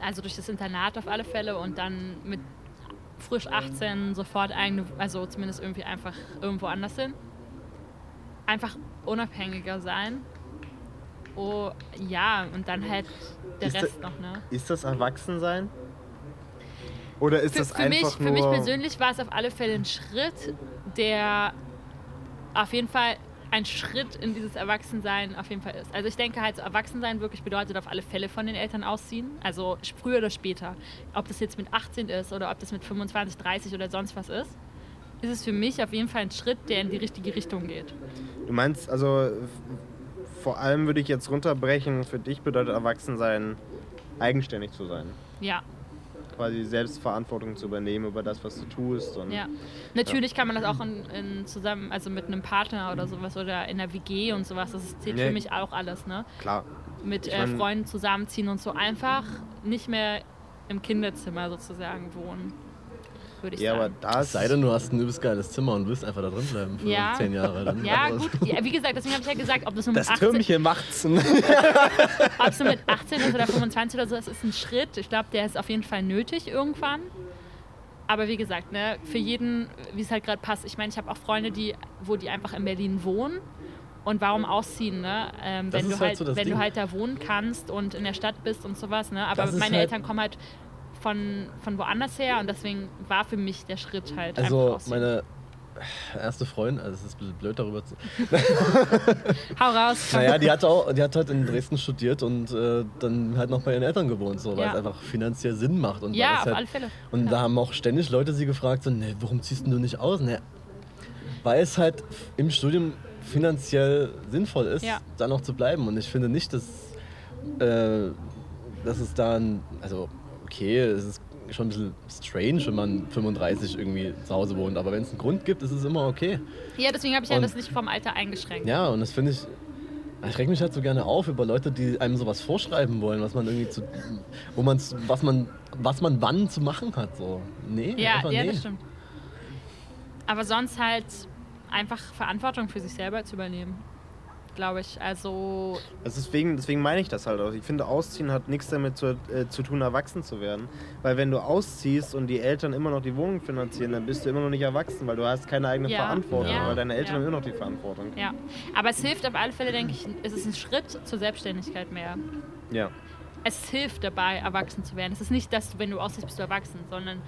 Also durch das Internat auf alle Fälle und dann mit frisch 18 sofort eigene, also zumindest irgendwie einfach irgendwo anders hin. Einfach unabhängiger sein. Oh, ja, und dann halt der
Ist da-
Rest noch, ne?
Ist das Erwachsensein? Oder ist
Für,
das
für, mich,
einfach
für
nur...
mich persönlich war es auf alle Fälle ein Schritt, der auf jeden Fall ein Schritt in dieses Erwachsensein auf jeden Fall ist. Also ich denke halt, so Erwachsensein wirklich bedeutet auf alle Fälle von den Eltern ausziehen. Also früher oder später. Ob das jetzt mit 18 ist oder ob das mit 25, 30 oder sonst was ist, ist es für mich auf jeden Fall ein Schritt, der in die richtige Richtung geht.
Du meinst also, vor allem würde ich jetzt runterbrechen, für dich bedeutet Erwachsensein, eigenständig zu sein.
Ja,
Quasi Selbstverantwortung zu übernehmen über das, was du tust. Und
ja. Natürlich kann man das auch in, in zusammen, also mit einem Partner oder sowas oder in einer WG und sowas. Das zählt
Nee.
für mich auch alles, ne?
Klar.
mit
Ich
äh,
mein-
Freunden zusammenziehen und so einfach nicht mehr im Kinderzimmer sozusagen wohnen, würde ich
Ja, aber
sagen.
da
es
ist...
sei denn, du hast ein übelst geiles Zimmer und willst einfach da drin bleiben für
Ja.
zehn Jahre. Dann
ja,
aber-
gut. Ja, wie gesagt, deswegen habe ich ja gesagt, ob das nur mit
das
18,
Türmchen macht's.
ob es nur mit 18 ist oder 25 oder so, das ist ein Schritt. Ich glaube, der ist auf jeden Fall nötig irgendwann. Aber wie gesagt, ne, für jeden, wie es halt gerade passt. Ich meine, ich habe auch Freunde, die, wo die einfach in Berlin wohnen. Und warum ausziehen, ne? Ähm,
Das
wenn
ist
du
halt
halt,
so das
wenn
Ding.
du halt da wohnen kannst und in der Stadt bist und sowas, ne? Aber
Das
meine
halt-
Eltern kommen halt von, von woanders her und deswegen war für mich der Schritt halt einfach
Also meine erste Freundin, also es ist ein bisschen blöd darüber zu.
Hau raus. komm.
Naja, die hat auch, die hat halt in Dresden studiert und äh, dann halt noch bei ihren Eltern gewohnt, so, weil
Ja.
es einfach finanziell Sinn macht. Und
ja, auf
halt,
alle Fälle.
Und da haben auch ständig Leute sie gefragt, so, ne, warum ziehst du nicht aus? Ne, weil es halt im Studium finanziell sinnvoll ist,
Ja.
dann auch zu bleiben. Und ich finde nicht, dass, äh, dass es dann, also okay, es ist schon ein bisschen strange, wenn man 35 irgendwie zu Hause wohnt, aber wenn es einen Grund gibt, ist es immer okay.
Ja, deswegen habe ich ja
Und-
das nicht vom Alter eingeschränkt.
Ja, und das finde ich, ich reg mich halt so gerne auf über Leute, die einem sowas vorschreiben wollen, was man irgendwie zu, wo man, was man, was man wann zu machen hat, so. Nee,
Ja, ja,
nee.
das stimmt. Aber sonst halt einfach Verantwortung für sich selber zu übernehmen, glaube ich. Also,
Also deswegen, deswegen meine ich das halt auch. Ich finde, Ausziehen hat nichts damit zu, äh, zu tun, erwachsen zu werden. Weil wenn du ausziehst und die Eltern immer noch die Wohnung finanzieren, dann bist du immer noch nicht erwachsen, weil du hast keine eigene
Ja.
Verantwortung,
Ja.
weil deine Eltern
Ja.
haben immer noch die Verantwortung.
ja. Aber es hilft auf alle Fälle, denke ich, es ist ein Schritt zur Selbstständigkeit mehr.
Ja.
Es hilft dabei, erwachsen zu werden. Es ist nicht, dass du, wenn du aussiehst, bist du erwachsen, sondern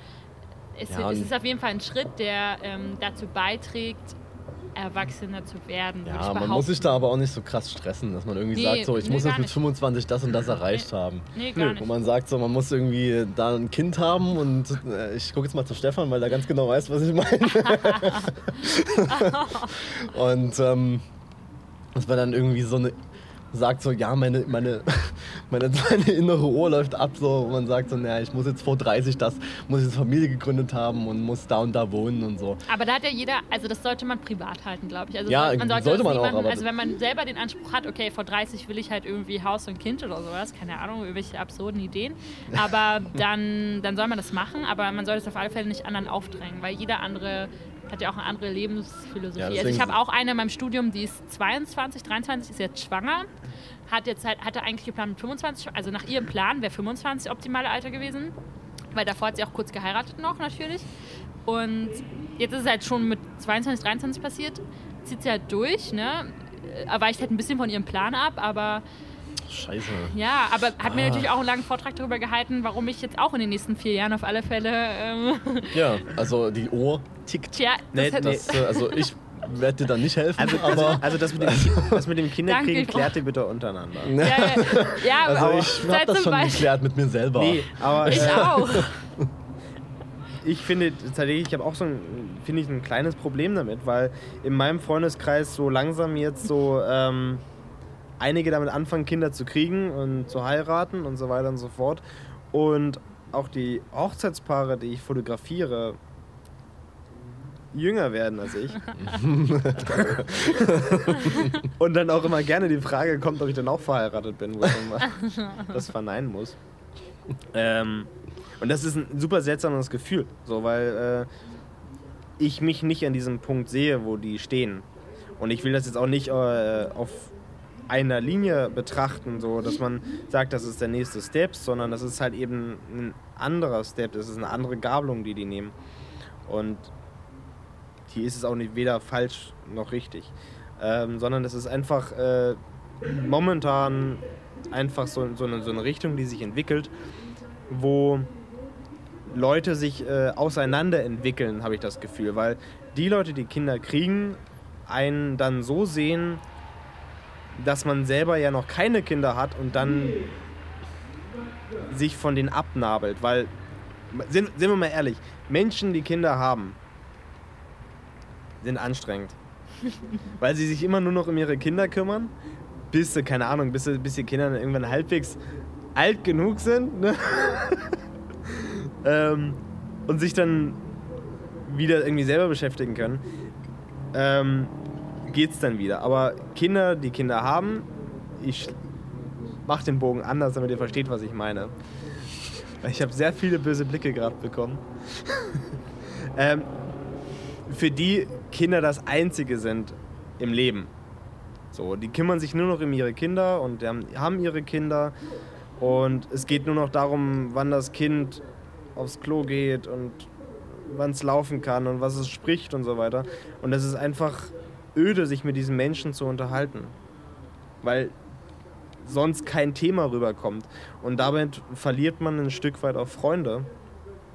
es,
Ja,
es ist auf jeden Fall ein Schritt, der ähm, dazu beiträgt, erwachsener zu werden.
Ja, man muss sich da aber auch nicht so krass stressen, dass man irgendwie
Nee,
sagt, so, ich
nee,
muss jetzt mit
nicht.
25 das und das erreicht haben.
Nee, gar
Wo
nicht.
man sagt, so, man muss irgendwie da ein Kind haben und äh, ich gucke jetzt mal zu Stefan, weil er ganz genau weiß, was ich meine. und ähm, dass man dann irgendwie so eine sagt so, ja, meine, meine, meine, meine innere Uhr läuft ab, so, und man sagt so, naja, ich muss jetzt vor 30 das, muss jetzt Familie gegründet haben und muss da und da wohnen und so.
Aber da hat ja jeder, also das sollte man privat halten, glaube ich. Also
Ja,
man sollte,
sollte man auch,
niemandem-
aber-
Also wenn man selber den Anspruch hat, okay, vor 30 will ich halt irgendwie Haus und Kind oder sowas, keine Ahnung, irgendwelche absurden Ideen, aber dann, dann soll man das machen, aber man sollte es auf alle Fälle nicht anderen aufdrängen, weil jeder andere hat ja auch eine andere Lebensphilosophie.
Ja,
also ich habe auch eine in meinem Studium, die ist 22, 23, ist jetzt schwanger, hat jetzt halt, hatte eigentlich geplant mit 25, also nach ihrem Plan wäre 25 optimale Alter gewesen, weil davor hat sie auch kurz geheiratet noch natürlich. Und jetzt ist es halt schon mit 22, 23 passiert, zieht sie halt durch, ne? Äh, Weicht halt ein bisschen von ihrem Plan ab, aber
Scheiße.
ja, aber hat mir
Ah.
natürlich auch einen langen Vortrag darüber gehalten, warum ich jetzt auch in den nächsten vier Jahren auf alle Fälle, ähm,
Ja, also die Uhr tickt.
tja, das
Nee,
hat,
nee.
Das, äh, also ich werde dir da nicht helfen,
Also,
aber
also, also das, mit dem, das mit dem Kinderkriegen
Danke.
klärt ihr bitte untereinander.
ja, ja, ja,
also
aber
ich habe das schon
Beispiel-
geklärt mit mir selber.
Nee, aber
Ich
äh,
auch.
ich finde tatsächlich, ich habe auch so ein, finde ich, ein kleines Problem damit, weil in meinem Freundeskreis so langsam jetzt so ähm, einige damit anfangen, Kinder zu kriegen und zu heiraten und so weiter und so fort. Und auch die Hochzeitspaare, die ich fotografiere, jünger werden als ich. und dann auch immer gerne die Frage kommt, ob ich dann auch verheiratet bin, wo ich dann das verneinen muss. Ähm, und das ist ein super seltsames Gefühl, so weil äh, ich mich nicht an diesem Punkt sehe, wo die stehen. Und ich will das jetzt auch nicht äh, auf einer Linie betrachten, so dass man sagt, das ist der nächste Step, sondern das ist halt eben ein anderer Step, das ist eine andere Gabelung, die die nehmen. Und hier ist es auch nicht weder falsch noch richtig, ähm, sondern es ist einfach äh, momentan einfach so, so, eine, so eine Richtung, die sich entwickelt, wo Leute sich äh, auseinander entwickeln, habe ich das Gefühl, weil die Leute, die Kinder kriegen, einen dann so sehen, dass man selber ja noch keine Kinder hat und dann sich von denen abnabelt, weil sind, sind wir mal ehrlich, Menschen, die Kinder haben, sind anstrengend. weil sie sich immer nur noch um ihre Kinder kümmern, bis sie, keine Ahnung, bis, sie, bis die Kinder irgendwann halbwegs alt genug sind ne? ähm, und sich dann wieder irgendwie selber beschäftigen können, ähm, geht's dann wieder. Aber Kinder, die Kinder haben, ich mach den Bogen anders, damit ihr versteht, was ich meine. Ich habe sehr viele böse Blicke gerade bekommen. ähm, für die Kinder das Einzige sind im Leben. So, die kümmern sich nur noch um ihre Kinder und haben, ihre Kinder. Und es geht nur noch darum, wann das Kind aufs Klo geht und wann es laufen kann und was es spricht und so weiter. Und es ist einfach öde, sich mit diesen Menschen zu unterhalten. Weil sonst kein Thema rüberkommt. Und damit verliert man ein Stück weit auch Freunde,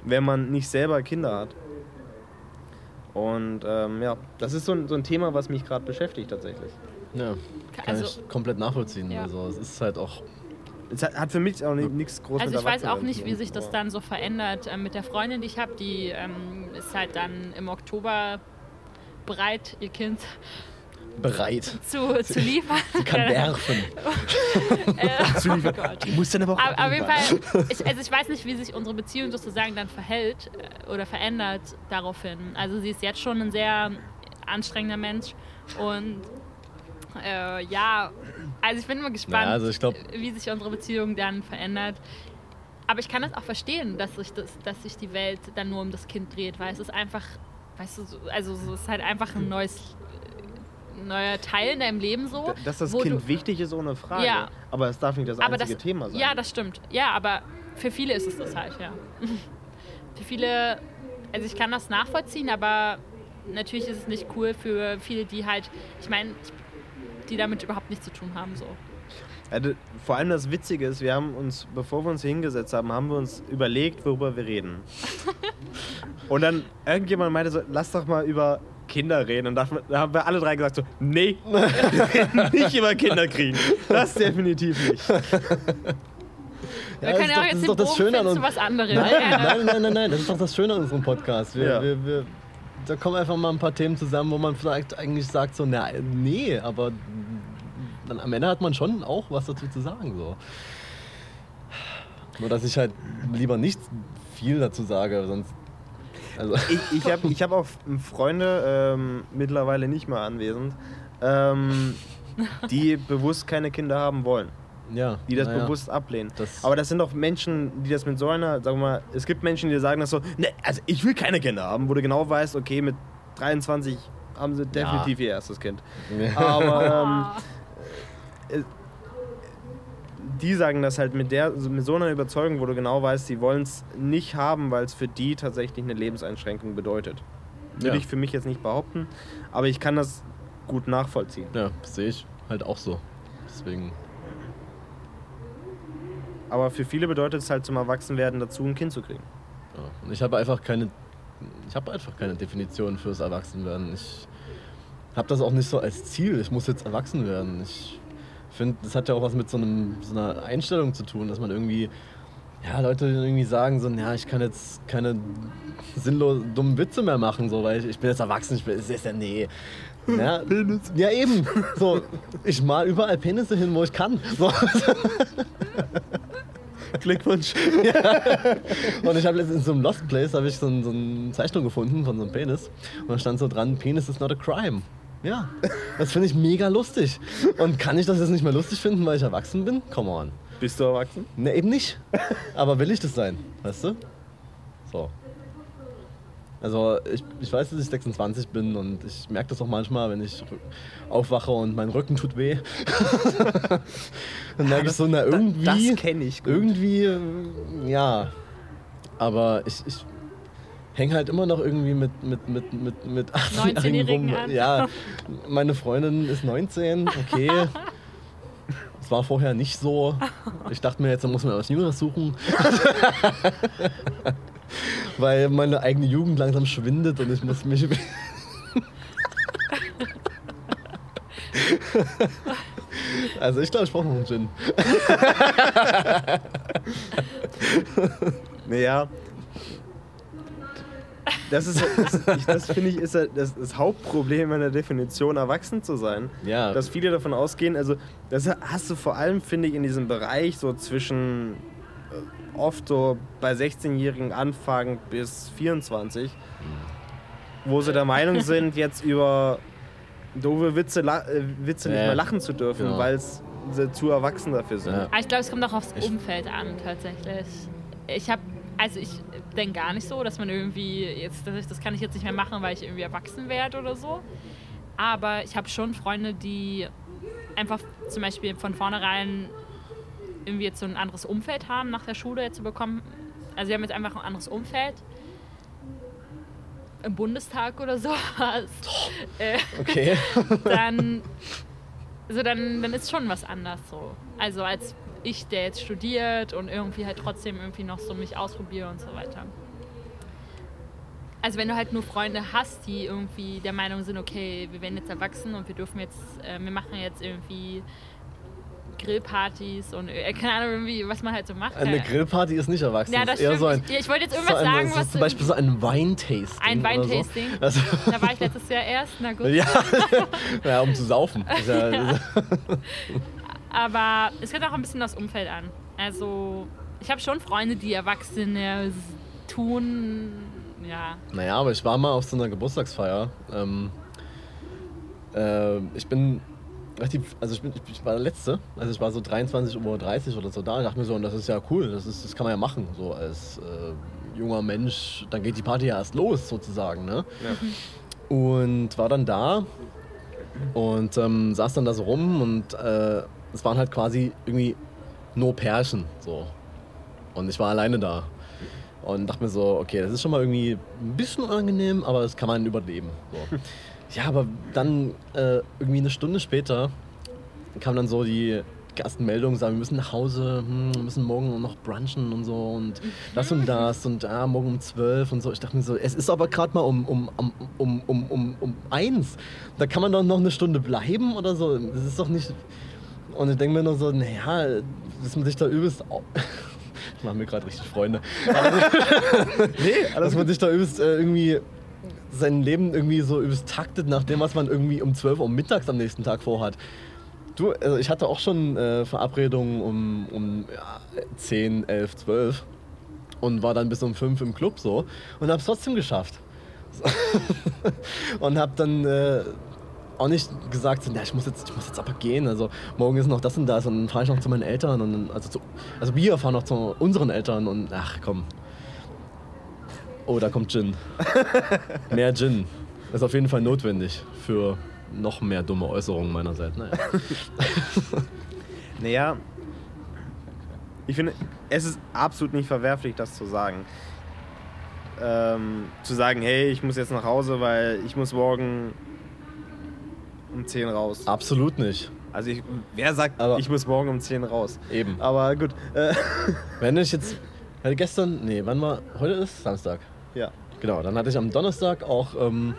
wenn man nicht selber Kinder hat. Und ähm, ja, das ist so ein, so ein Thema, was mich gerade beschäftigt tatsächlich.
Ja, kann
Also-
ich komplett nachvollziehen.
Ja.
Also es ist halt auch.
Es hat, für mich auch ni- nichts groß
Also ich weiß auch nicht, wie sich das dann so verändert. Ähm, mit der Freundin, die ich habe, die ähm, ist halt dann im Oktober bereit, ihr Kind
bereit.
zu, zu liefern.
Sie kann werfen.
äh, oh.
Die muss dann aber auch
Aber auf jeden. Fall, ich, also ich weiß nicht, wie sich unsere Beziehung sozusagen dann verhält äh, oder verändert daraufhin. Also sie ist jetzt schon ein sehr anstrengender Mensch und äh, ja, also ich bin immer gespannt,
Ja, also glaub-
wie sich unsere Beziehung dann verändert. Aber ich kann das auch verstehen, dass sich, das, dass sich die Welt dann nur um das Kind dreht, weil es ist einfach, weißt du, so, also so, es ist halt einfach ein neues, neuer Teil in deinem Leben so.
Dass das Kind
du,
wichtig ist, ohne Frage.
Ja.
Aber es darf nicht das einzige
das,
Thema sein.
Ja, das stimmt. Ja, aber für viele ist es das halt, ja. für viele, also ich kann das nachvollziehen, aber natürlich ist es nicht cool für viele, die halt, ich meine, die damit überhaupt nichts zu tun haben, so.
Also, vor allem das Witzige ist, wir haben uns, bevor wir uns hier hingesetzt haben, haben wir uns überlegt, worüber wir reden. Und dann irgendjemand meinte so, lass doch mal über Kinder reden. Und da haben wir alle drei gesagt so, nee, wir reden nicht über Kinder kriegen. Das definitiv nicht.
Wir
Ja,
können
das
ja auch
ist
jetzt
doch
den
das
Bogen
Schöne an uns.
was anderem.
Nein, nein, nein, nein, nein, das ist doch das Schöne an unserem Podcast. Wir,
Ja.
wir, wir, da kommen einfach mal ein paar Themen zusammen, wo man vielleicht eigentlich sagt so, na, nee, aber dann am Ende hat man schon auch was dazu zu sagen. So. Nur, dass ich halt lieber nicht viel dazu sage, sonst. Also,
Ich, ich habe ich hab auch Freunde, ähm, mittlerweile nicht mehr anwesend, ähm, die bewusst keine Kinder haben wollen.
ja.
die das
naja.
bewusst ablehnen.
Das-
Aber das sind doch Menschen, die das mit so einer, sagen wir mal, es gibt Menschen, die sagen das so, ne, also ich will keine Kinder haben, wo du genau weißt, okay, mit 23 haben sie definitiv ihr erstes Kind. Aber ähm, die sagen das halt mit, der, mit so einer Überzeugung, wo du genau weißt, sie wollen es nicht haben, weil es für die tatsächlich eine Lebenseinschränkung bedeutet. Würde
Ja.
ich für mich jetzt nicht behaupten, aber ich kann das gut nachvollziehen.
Ja, sehe ich halt auch so. Deswegen.
Aber für viele bedeutet es halt zum Erwachsenwerden dazu, ein Kind zu kriegen.
Ja. Und ich habe einfach keine, ich habe einfach keine Definition fürs Erwachsenwerden. Ich habe das auch nicht so als Ziel. Ich muss jetzt erwachsen werden. Ich finde, das hat ja auch was mit so, einem, so einer Einstellung zu tun, dass man irgendwie, ja, Leute irgendwie sagen so, ja, ich kann jetzt keine sinnlos dummen Witze mehr machen, so, weil ich, ich bin jetzt erwachsen. Ich bin, ist ja nee. Ja, ja, eben. So, ich mal überall Penisse hin, wo ich kann. So.
Glückwunsch.
Und ich habe letztens in so einem Lost Place habe ich so, ein, so eine Zeichnung gefunden von so einem Penis. Und da stand so dran, Penis is not a crime. Ja, das finde ich mega lustig. Und kann ich das jetzt nicht mehr lustig finden, weil ich erwachsen bin? Come on.
Bist du erwachsen?
Ne, eben nicht. Aber will ich das sein? Weißt du? So. Also ich, ich weiß, dass ich 26 bin und ich merke das auch manchmal, wenn ich aufwache und mein Rücken tut weh. Dann merke ich so, na irgendwie...
Das kenne ich gut.
Irgendwie, ja. Aber ich, ich hänge halt immer noch irgendwie mit, mit, mit, mit, mit
19-Jährigen
rum.
an.
Ja, meine Freundin ist 19, okay. Es war vorher nicht so. Ich dachte mir jetzt, da muss man was Jüngeres suchen. Weil meine eigene Jugend langsam schwindet und ich muss mich. Also ich glaube, ich brauche noch einen Gin.
Naja. Das ist, das, das finde ich, ist ja das, das Hauptproblem in der Definition, erwachsen zu sein.
Ja.
Dass viele davon ausgehen, also das hast du vor allem, finde ich, in diesem Bereich so zwischen äh, oft so bei 16-Jährigen Anfang bis 24, wo sie der Meinung sind, jetzt über doofe Witze, la äh, Witze nicht
Ja,
mehr lachen zu dürfen,
genau.
weil sie zu erwachsen dafür sind.
Ja.
Aber ich glaube, es kommt auch aufs
Ich-
Umfeld an, tatsächlich. Ich habe, also ich denke gar nicht so, dass man irgendwie jetzt, dass ich, das kann ich jetzt nicht mehr machen, weil ich irgendwie erwachsen werde oder so. Aber ich habe schon Freunde, die einfach zum Beispiel von vornherein irgendwie jetzt so ein anderes Umfeld haben, nach der Schule jetzt zu bekommen. Also sie haben jetzt einfach ein anderes Umfeld. Im Bundestag oder so. äh,
Okay.
dann, also dann, dann ist schon was anders so. Also als ich, der jetzt studiert und irgendwie halt trotzdem irgendwie noch so mich ausprobiere und so weiter. Also wenn du halt nur Freunde hast, die irgendwie der Meinung sind, okay, wir werden jetzt erwachsen und wir dürfen jetzt, äh, wir machen jetzt irgendwie Grillpartys und äh, keine Ahnung, irgendwie, was man halt so macht.
Eine
Ja.
Grillparty ist nicht erwachsen.
Ja,
das ist eher so ein.
ich, ich wollte jetzt
so
irgendwas
ein,
sagen,
so
was.
zum Beispiel so ein Weintasting.
Ein
oder so.
Weintasting.
Also,
Da war ich letztes Jahr erst, na gut.
ja, ja, um zu saufen. Ja,
Ja. Aber es kommt auch ein bisschen das Umfeld an. Also, ich habe schon Freunde, die Erwachsene tun. Ja.
Naja, aber ich war mal auf so einer Geburtstagsfeier. Ähm, äh, ich bin relativ, also ich, bin, ich war der Letzte, also ich war so 23.30 Uhr oder so da. Ich dachte mir so, und das ist ja cool, das, ist, das kann man ja machen, so als äh, junger Mensch. Dann geht die Party ja erst los, sozusagen. Ne? Und war dann da und ähm, saß dann da so rum und äh, es waren halt quasi irgendwie nur Pärchen. So. Und ich war alleine da. Und dachte mir so, okay, das ist schon mal irgendwie ein bisschen unangenehm, aber das kann man überleben. So. Ja, aber dann äh, irgendwie eine Stunde später kam dann so die ersten Meldungen, sagen, wir müssen nach Hause, hm, wir müssen morgen noch brunchen und so und das und das und ah, morgen um zwölf und so. Ich dachte mir so, es ist aber gerade mal um, um, um, um, um, um, um eins. Da kann man doch noch eine Stunde bleiben oder so. Das ist doch nicht... Und ich denke mir nur so, naja, dass man sich da übelst... Ich mache mir gerade richtig Freunde.
Nee,
dass man sich da übelst äh, irgendwie sein Leben irgendwie so übelst taktet nach dem, was man irgendwie um 12 Uhr mittags am nächsten Tag vorhat. Du, also ich hatte auch schon äh, Verabredungen um, um ja, 10, 11, 12 und war dann bis um 5 im Club so und habe es trotzdem geschafft. Und habe dann äh, auch nicht gesagt, so, na, ich, muss jetzt, ich muss jetzt aber gehen. Also morgen ist noch das und das und dann fahre ich noch zu meinen Eltern. Und dann, also, zu, also wir fahren noch zu unseren Eltern und ach komm. Oh, da kommt Gin. mehr Gin. Das ist auf jeden Fall notwendig für noch mehr dumme Äußerungen meinerseits. Naja.
Naja, ich finde, es ist absolut nicht verwerflich, das zu sagen. Ähm, zu sagen, hey, ich muss jetzt nach Hause, weil ich muss morgen um 10 raus.
Absolut nicht.
Also ich, wer sagt,
Aber-
ich muss morgen um 10 raus?
Eben.
Aber gut, äh,
Wenn ich jetzt. Hatte gestern. Nee, wann war. Heute ist Samstag.
ja.
Genau, dann hatte ich am Donnerstag auch. Ähm,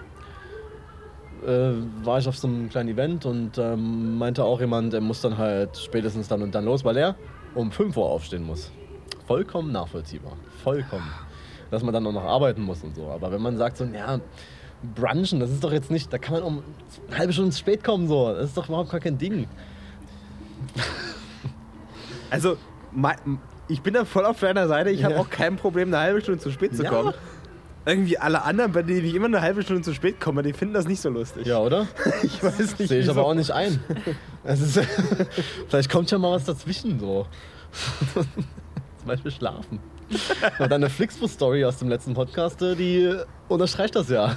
äh, war ich auf so einem kleinen Event und ähm, meinte auch jemand, er muss dann halt spätestens dann und dann los, weil er um 5 Uhr aufstehen muss. Vollkommen nachvollziehbar. Vollkommen. Dass man dann auch noch arbeiten muss und so. Aber wenn man sagt so, ja, brunchen, das ist doch jetzt nicht, da kann man um eine halbe Stunde zu spät kommen, so. Das ist doch überhaupt gar kein Ding.
Also, ich bin da voll auf deiner Seite. Ich habe
Ja.
auch kein Problem, eine halbe Stunde zu spät zu
Ja.
kommen. Irgendwie alle anderen, bei denen ich immer eine halbe Stunde zu spät komme, die finden das nicht so lustig.
Ja, oder?
Ich weiß nicht.
Sehe ich
wieso.
aber auch nicht ein. Ist, vielleicht kommt ja mal was dazwischen so. Zum Beispiel schlafen. Und deine Flixbus-Story aus dem letzten Podcast, äh, die unterstreicht das ja.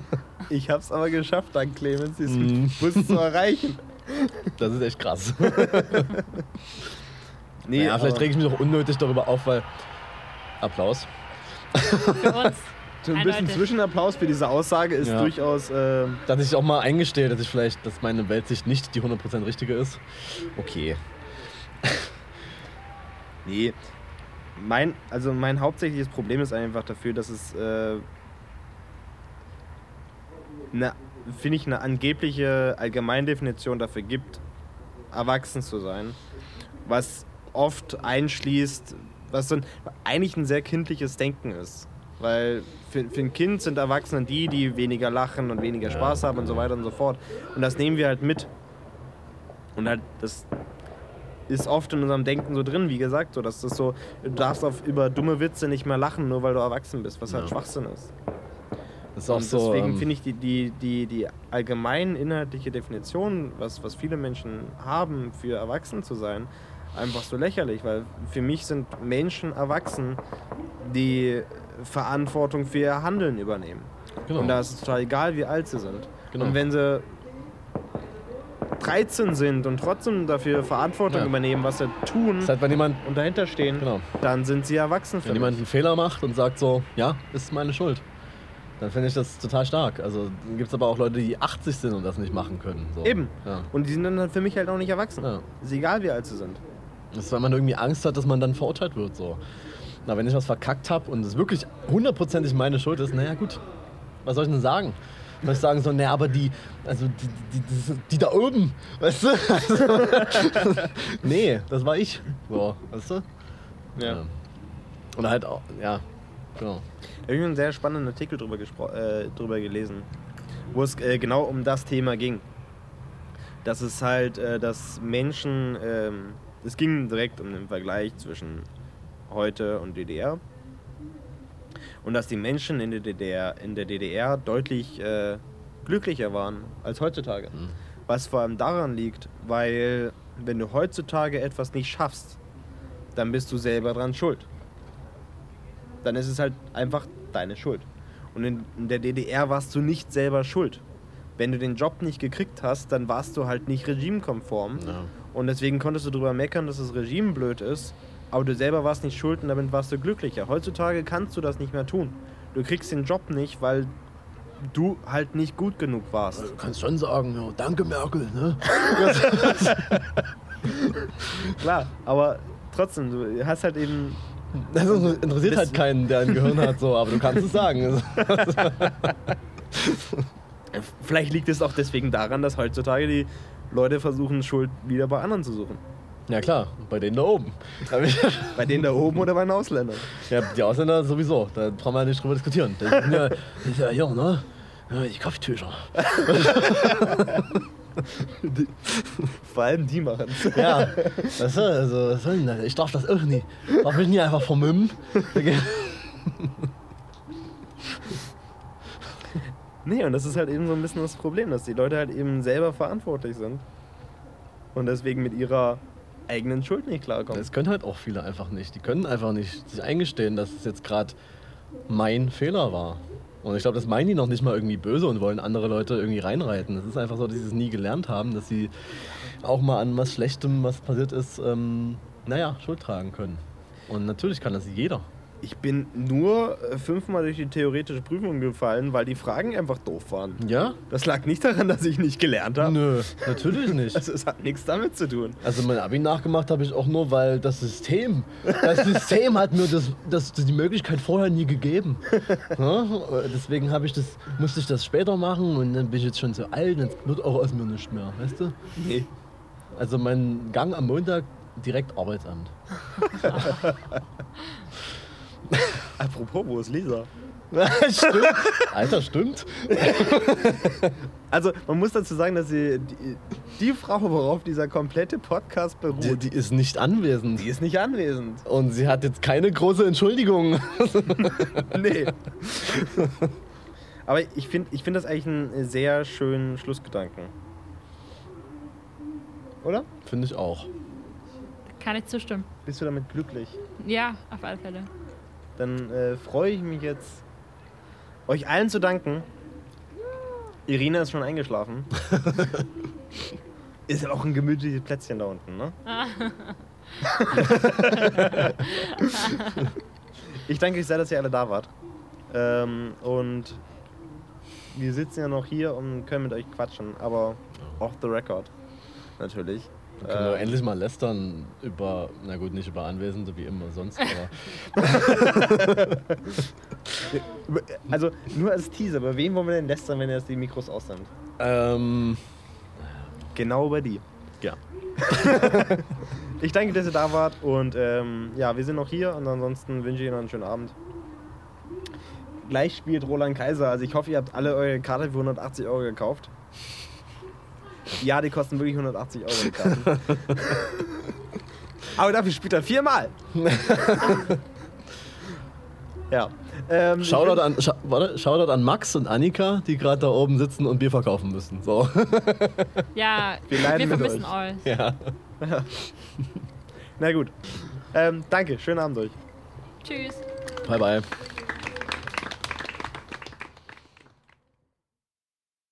Ich hab's aber geschafft, dank Clemens, diesen
Mhm.
Bus zu erreichen.
Das ist echt krass.
Nee,
ja, vielleicht rege ich mich auch unnötig darüber auf, weil. Applaus.
Für uns.
so ein bisschen. Zwischenapplaus für diese Aussage ist
Ja.
durchaus. Äh,
Dass ich auch mal eingestehe, dass ich vielleicht, dass meine Weltsicht nicht die 100% richtige ist. Okay.
nee. Mein, also mein hauptsächliches Problem ist einfach dafür, dass es äh, eine, finde ich, eine angebliche Allgemeindefinition dafür gibt, erwachsen zu sein. Was oft einschließt, was so ein, eigentlich ein sehr kindliches Denken ist. Weil für, für ein Kind sind Erwachsene die, die weniger lachen und weniger. Spaß haben und so weiter und so fort. Und das nehmen wir halt mit. Und halt, das ist oft in unserem Denken so drin, wie gesagt, so dass das so, du darfst auf über dumme Witze nicht mehr lachen, nur weil du erwachsen bist, was halt
Ja.
Schwachsinn ist.
Das ist auch
Und
so.
deswegen
ähm,
finde ich die, die, die, die allgemein inhaltliche Definition, was, was viele Menschen haben, für erwachsen zu sein, einfach so lächerlich, weil für mich sind Menschen erwachsen, die Verantwortung für ihr Handeln übernehmen.
genau.
Und da ist es total egal, wie alt sie sind.
Genau.
Und wenn sie 13 sind und trotzdem dafür Verantwortung
Ja.
übernehmen, was sie tun
ist halt, wenn jemand,
und dahinter stehen,
genau,
dann sind sie erwachsen
wenn jemand einen Fehler macht und sagt so, ja, ist meine Schuld. Dann finde ich das total stark. Also dann gibt es aber auch Leute, die 80 sind und das nicht machen können. So.
Eben.
Ja.
Und die sind dann halt für mich halt auch nicht erwachsen.
Ja.
Ist egal, wie alt sie sind.
Das ist, weil man irgendwie Angst hat, dass man dann verurteilt wird. So. Na, wenn ich was verkackt habe und es wirklich hundertprozentig meine Schuld ist, naja gut, was soll ich denn sagen? Weil ich sagen so, ne, aber die, also die, die, die, die da oben, weißt du? nee, das war ich. So, weißt du?
Ja.
Und halt auch, ja, genau.
Ich einen sehr spannenden Artikel drüber, äh, drüber gelesen, wo es äh, genau um das Thema ging. Dass es halt, äh, dass Menschen, ähm, es ging direkt um den Vergleich zwischen heute und DDR. Und dass die Menschen in der DDR, in der DDR deutlich äh, glücklicher waren als heutzutage.
Mhm.
Was vor allem daran liegt, weil wenn du heutzutage etwas nicht schaffst, dann bist du selber dran schuld. Dann ist es halt einfach deine Schuld. Und in, in der DDR warst du nicht selber schuld. Wenn du den Job nicht gekriegt hast, dann warst du halt nicht regimekonform.
Ja.
Und deswegen konntest du darüber meckern, dass das Regime blöd ist, aber du selber warst nicht schuld und damit warst du glücklicher. Heutzutage kannst du das nicht mehr tun. Du kriegst den Job nicht, weil du halt nicht gut genug warst.
Du kannst schon sagen, ja, danke Merkel, ne?
Klar, aber trotzdem, du hast halt eben.
Das interessiert halt keinen, der ein Gehirn hat, so, aber du kannst es sagen.
Vielleicht liegt es auch deswegen daran, dass heutzutage die Leute versuchen, Schuld wieder bei anderen zu suchen.
Ja klar, bei denen da oben.
Bei denen da oben oder bei den Ausländern.
Ja, die Ausländer sowieso, da brauchen wir nicht drüber diskutieren. Das sind ja, das ist ja hier, ne? Ja, die Kopftücher.
Vor allem die machen
Ja, weißt du, also, was soll denn das? Ich darf das auch nicht. Darf ich nicht einfach vermummen?
Nee, und das ist halt eben so ein bisschen das Problem, dass die Leute halt eben selber verantwortlich sind. Und deswegen mit ihrer eigenen Schuld nicht klarkommen.
Das können halt auch viele einfach nicht. Die können einfach nicht sich eingestehen, dass es jetzt gerade mein Fehler war. Und ich glaube, das meinen die noch nicht mal irgendwie böse und wollen andere Leute irgendwie reinreiten. Das ist einfach so, dass sie es nie gelernt haben, dass sie auch mal an was Schlechtem, was passiert ist, ähm, naja, Schuld tragen können. Und natürlich kann das jeder.
Ich bin nur äh, fünfmal durch die theoretische Prüfung gefallen, weil die Fragen einfach doof waren.
Ja?
Das lag nicht daran, dass ich nicht gelernt habe.
Nö, natürlich nicht.
Also es hat nichts damit zu tun.
Also mein Abi nachgemacht habe ich auch nur, weil das System, das System hat mir das, das, die Möglichkeit vorher nie gegeben. Ja? Deswegen habe ich das, musste ich das später machen und dann bin ich jetzt schon so alt, jetzt wird auch aus mir nicht mehr, weißt du?
Nee.
Also mein Gang am Montag direkt Arbeitsamt.
Apropos, wo ist Lisa?
stimmt. Alter, stimmt.
Also man muss dazu sagen, dass sie die, die Frau, worauf dieser komplette Podcast beruht,
Die,
die,
die ist nicht anwesend.
ist nicht anwesend.
Und sie hat jetzt keine große Entschuldigung.
Nee. Aber ich finde ich find das eigentlich einen sehr schönen Schlussgedanken. Oder?
Finde ich auch.
Kann ich zustimmen.
Bist du damit glücklich?
Ja, auf alle Fälle.
Dann äh, freue ich mich jetzt, euch allen zu danken. Irina ist schon eingeschlafen. ist ja auch ein gemütliches Plätzchen da unten, ne? ich danke euch sehr, dass ihr alle da wart. Ähm, und wir sitzen ja noch hier und können mit euch quatschen, aber off the record. Natürlich.
Können wir
Äh,
endlich mal lästern über, na gut, nicht über Anwesende wie immer sonst, aber
also nur als Teaser, bei wem wollen wir denn lästern, wenn jetzt die Mikros aus sind?
ähm,
Genau bei die.
ja.
Ich danke, dass ihr da wart und ähm, ja, wir sind noch hier und ansonsten wünsche ich Ihnen einen schönen Abend. Gleich spielt Roland Kaiser, also ich hoffe, ihr habt alle eure Karte für 180 Euro gekauft. Ja, die kosten wirklich 180 Euro die Karten. Aber dafür spielt er viermal. ja. Ähm,
Shoutout an, scha warte, Shoutout an Max und Annika, die gerade da oben sitzen und Bier verkaufen müssen. So.
Ja,
Wir
wir, vermissen
euch.
euch.
ja.
Na gut. Ähm, danke, schönen Abend euch.
Tschüss.
Bye bye.